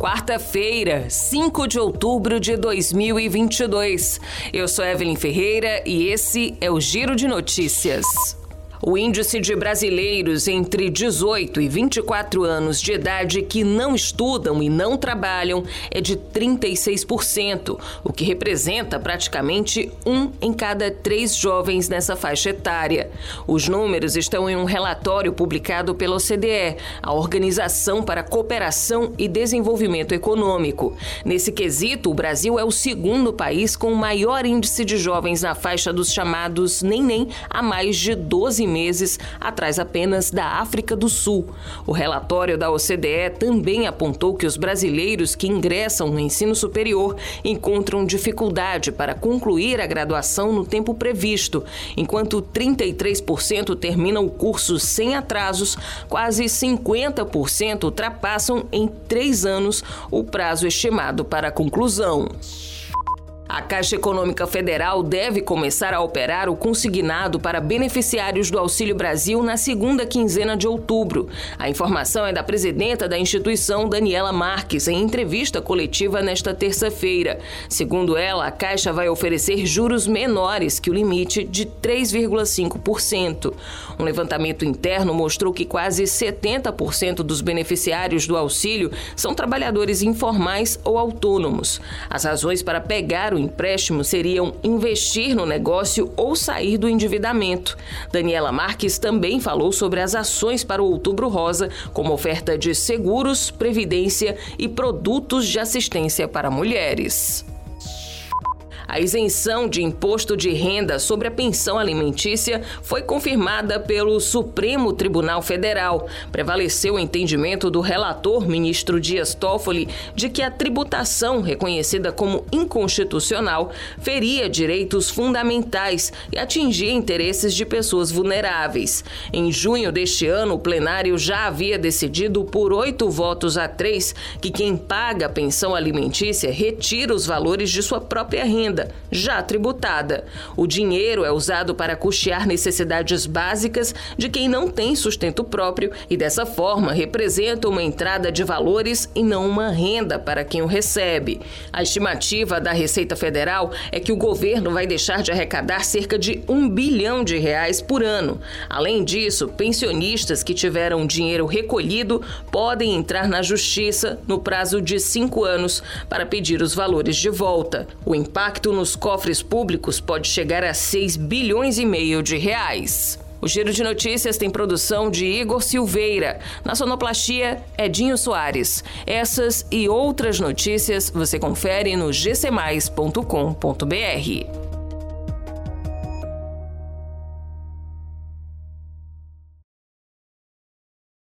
quarta-feira, 5 de outubro de 2022. Eu sou Evelyn Ferreira e esse é o Giro de Notícias. O índice de brasileiros entre 18 e 24 anos de idade que não estudam e não trabalham é de 36%, o que representa praticamente um em cada três jovens nessa faixa etária. Os números estão em um relatório publicado pela OCDE, a Organização para a Cooperação e Desenvolvimento Econômico. Nesse quesito, o Brasil é o segundo país com o maior índice de jovens na faixa dos chamados nem-nem há mais de 12 meses, atrás apenas da África do Sul. O relatório da OCDE também apontou que os brasileiros que ingressam no ensino superior encontram dificuldade para concluir a graduação no tempo previsto, enquanto 33% terminam o curso sem atrasos, quase 50% ultrapassam em três anos o prazo estimado para a conclusão. A Caixa Econômica Federal deve começar a operar o consignado para beneficiários do Auxílio Brasil na segunda quinzena de outubro. A informação é da presidenta da instituição, Daniela Marques, em entrevista coletiva nesta terça-feira. Segundo ela, a Caixa vai oferecer juros menores que o limite de 3,5%. Um levantamento interno mostrou que quase 70% dos beneficiários do auxílio são trabalhadores informais ou autônomos. As razões para pegar o empréstimo seriam investir no negócio ou sair do endividamento. Daniela Marques também falou sobre as ações para o Outubro Rosa, como oferta de seguros, previdência e produtos de assistência para mulheres. A isenção de imposto de renda sobre a pensão alimentícia foi confirmada pelo Supremo Tribunal Federal. Prevaleceu o entendimento do relator, ministro Dias Toffoli, de que a tributação, reconhecida como inconstitucional, feria direitos fundamentais e atingia interesses de pessoas vulneráveis. Em junho deste ano, o plenário já havia decidido por oito votos a três que quem paga a pensão alimentícia retira os valores de sua própria renda renda já tributada. O dinheiro é usado para custear necessidades básicas de quem não tem sustento próprio e, dessa forma, representa uma entrada de valores e não uma renda para quem o recebe. A estimativa da Receita Federal é que o governo vai deixar de arrecadar cerca de um bilhão de reais por ano. Além disso, pensionistas que tiveram dinheiro recolhido podem entrar na justiça no prazo de cinco anos para pedir os valores de volta. O impacto nos cofres públicos pode chegar a 6 bilhões e meio de reais. O Giro de Notícias tem produção de Igor Silveira. Na sonoplastia, Edinho Soares. Essas e outras notícias você confere no gcmais.com.br.